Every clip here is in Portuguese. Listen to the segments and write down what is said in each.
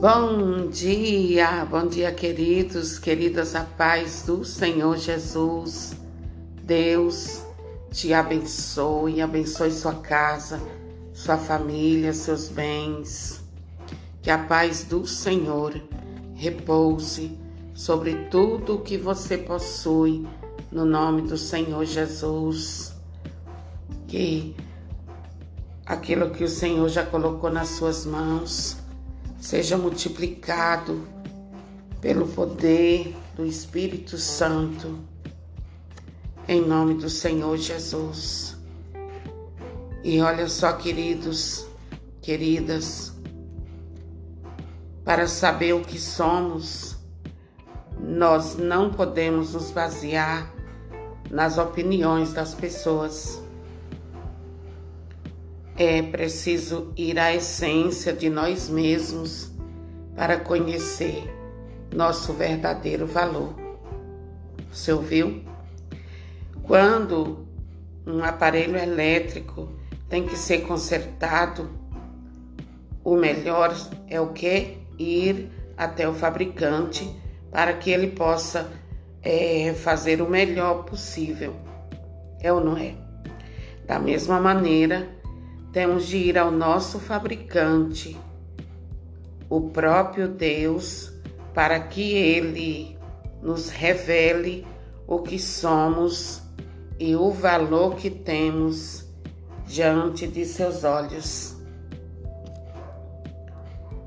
Bom dia, bom dia, queridos, queridas, a paz do Senhor Jesus. Deus te abençoe, abençoe sua casa, sua família, seus bens. Que a paz do Senhor repouse sobre tudo o que você possui, no nome do Senhor Jesus. Que aquilo que o Senhor já colocou nas suas mãos seja multiplicado pelo poder do Espírito Santo, em nome do Senhor Jesus. E olha só, queridos, queridas, para saber o que somos, nós não podemos nos basear nas opiniões das pessoas. É preciso ir à essência de nós mesmos para conhecer nosso verdadeiro valor. Você ouviu? Quando um aparelho elétrico tem que ser consertado, o melhor é o que? Ir até o fabricante para que ele possa é, fazer o melhor possível. É ou não é? Da mesma maneira, temos de ir ao nosso fabricante, o próprio Deus, para que ele nos revele o que somos e o valor que temos diante de seus olhos.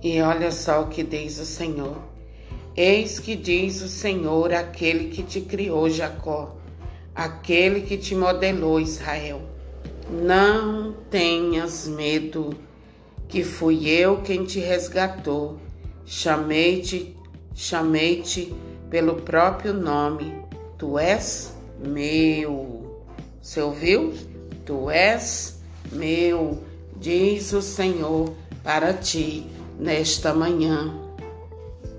E olha só o que diz o Senhor. Eis que diz o Senhor, aquele que te criou, Jacó, aquele que te modelou, Israel. Não tenhas medo, que fui eu quem te resgatou. Chamei-te, chamei-te pelo próprio nome. Tu és meu. Você ouviu? Tu és meu, diz o Senhor para ti nesta manhã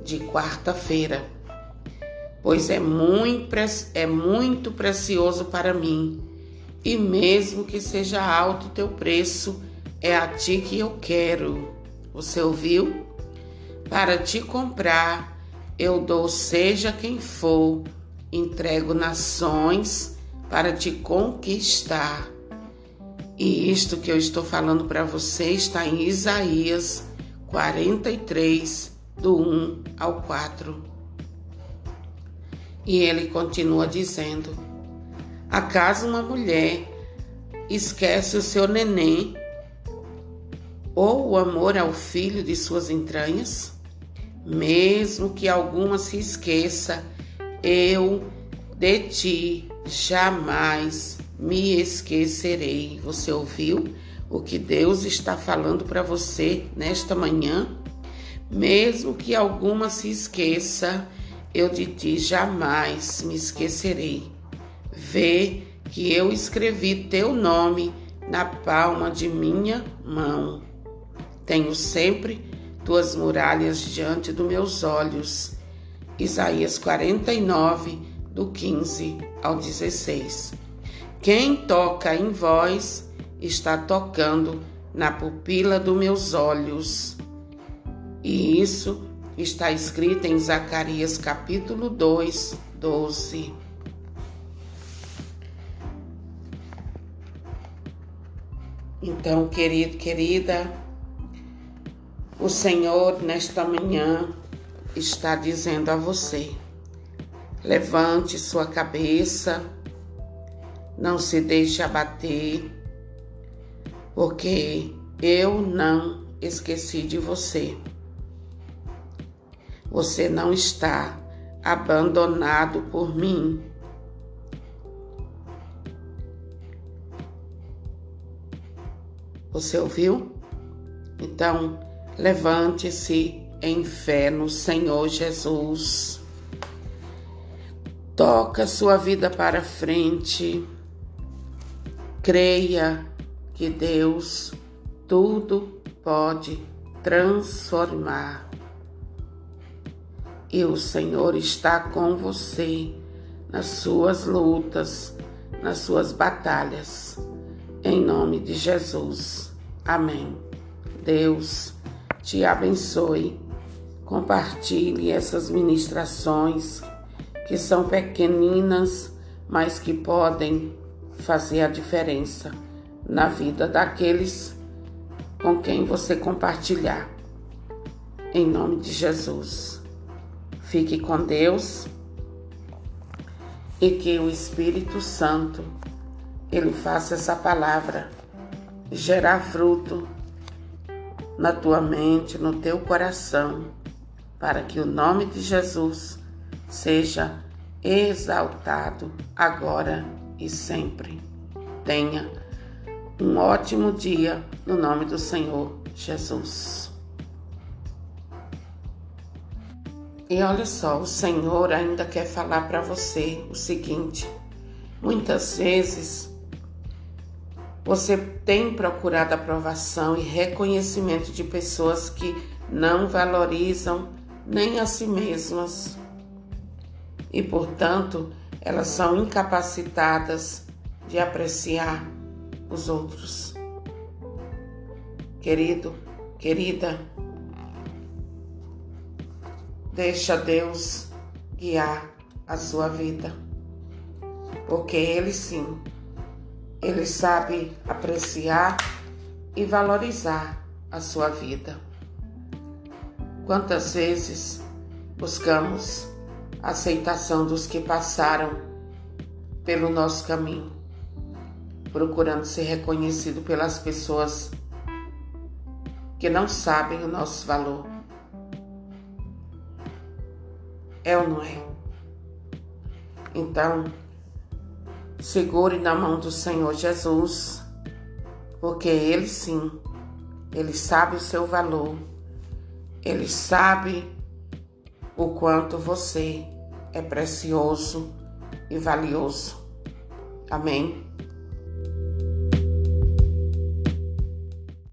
de quarta-feira. Pois é muito, é muito precioso para mim e mesmo que seja alto o teu preço, é a ti que eu quero. Você ouviu? Para te comprar, eu dou seja quem for, entrego nações para te conquistar. E isto que eu estou falando para você está em Isaías 43, do 1 ao 4. E ele continua dizendo: Acaso uma mulher esquece o seu neném ou o amor ao filho de suas entranhas? Mesmo que alguma se esqueça, eu de ti jamais me esquecerei. Você ouviu o que Deus está falando para você nesta manhã? Mesmo que alguma se esqueça, eu de ti jamais me esquecerei. Vê que eu escrevi teu nome na palma de minha mão. Tenho sempre tuas muralhas diante dos meus olhos. Isaías 49, do 15 ao 16. Quem toca em vós está tocando na pupila dos meus olhos. E isso está escrito em Zacarias capítulo 2, 12. Então, querido, querida, o Senhor nesta manhã está dizendo a você: levante sua cabeça, não se deixe abater, porque eu não esqueci de você. Você não está abandonado por mim. Você ouviu? Então, levante-se em fé no Senhor Jesus. Toca sua vida para frente. Creia que Deus tudo pode transformar. E o Senhor está com você nas suas lutas, nas suas batalhas em nome de Jesus. Amém. Deus te abençoe Compartilhe essas ministrações que são pequeninas, mas que podem fazer a diferença na vida daqueles com quem você compartilhar. Em nome de Jesus. Fique com Deus e que o Espírito Santo ele faça essa palavra gerar fruto na tua mente, no teu coração, para que o nome de Jesus seja exaltado agora e sempre. Tenha um ótimo dia no nome do Senhor Jesus. E olha só, o Senhor ainda quer falar para você o seguinte: muitas vezes você tem procurado aprovação e reconhecimento de pessoas que não valorizam nem a si mesmas e, portanto, elas são incapacitadas de apreciar os outros. Querido, querida, deixa Deus guiar a sua vida, porque Ele sim ele sabe apreciar e valorizar a sua vida. Quantas vezes buscamos a aceitação dos que passaram pelo nosso caminho, procurando ser reconhecido pelas pessoas que não sabem o nosso valor. É ou não é? Então, Segure na mão do Senhor Jesus, porque Ele sim, Ele sabe o seu valor, Ele sabe o quanto você é precioso e valioso. Amém?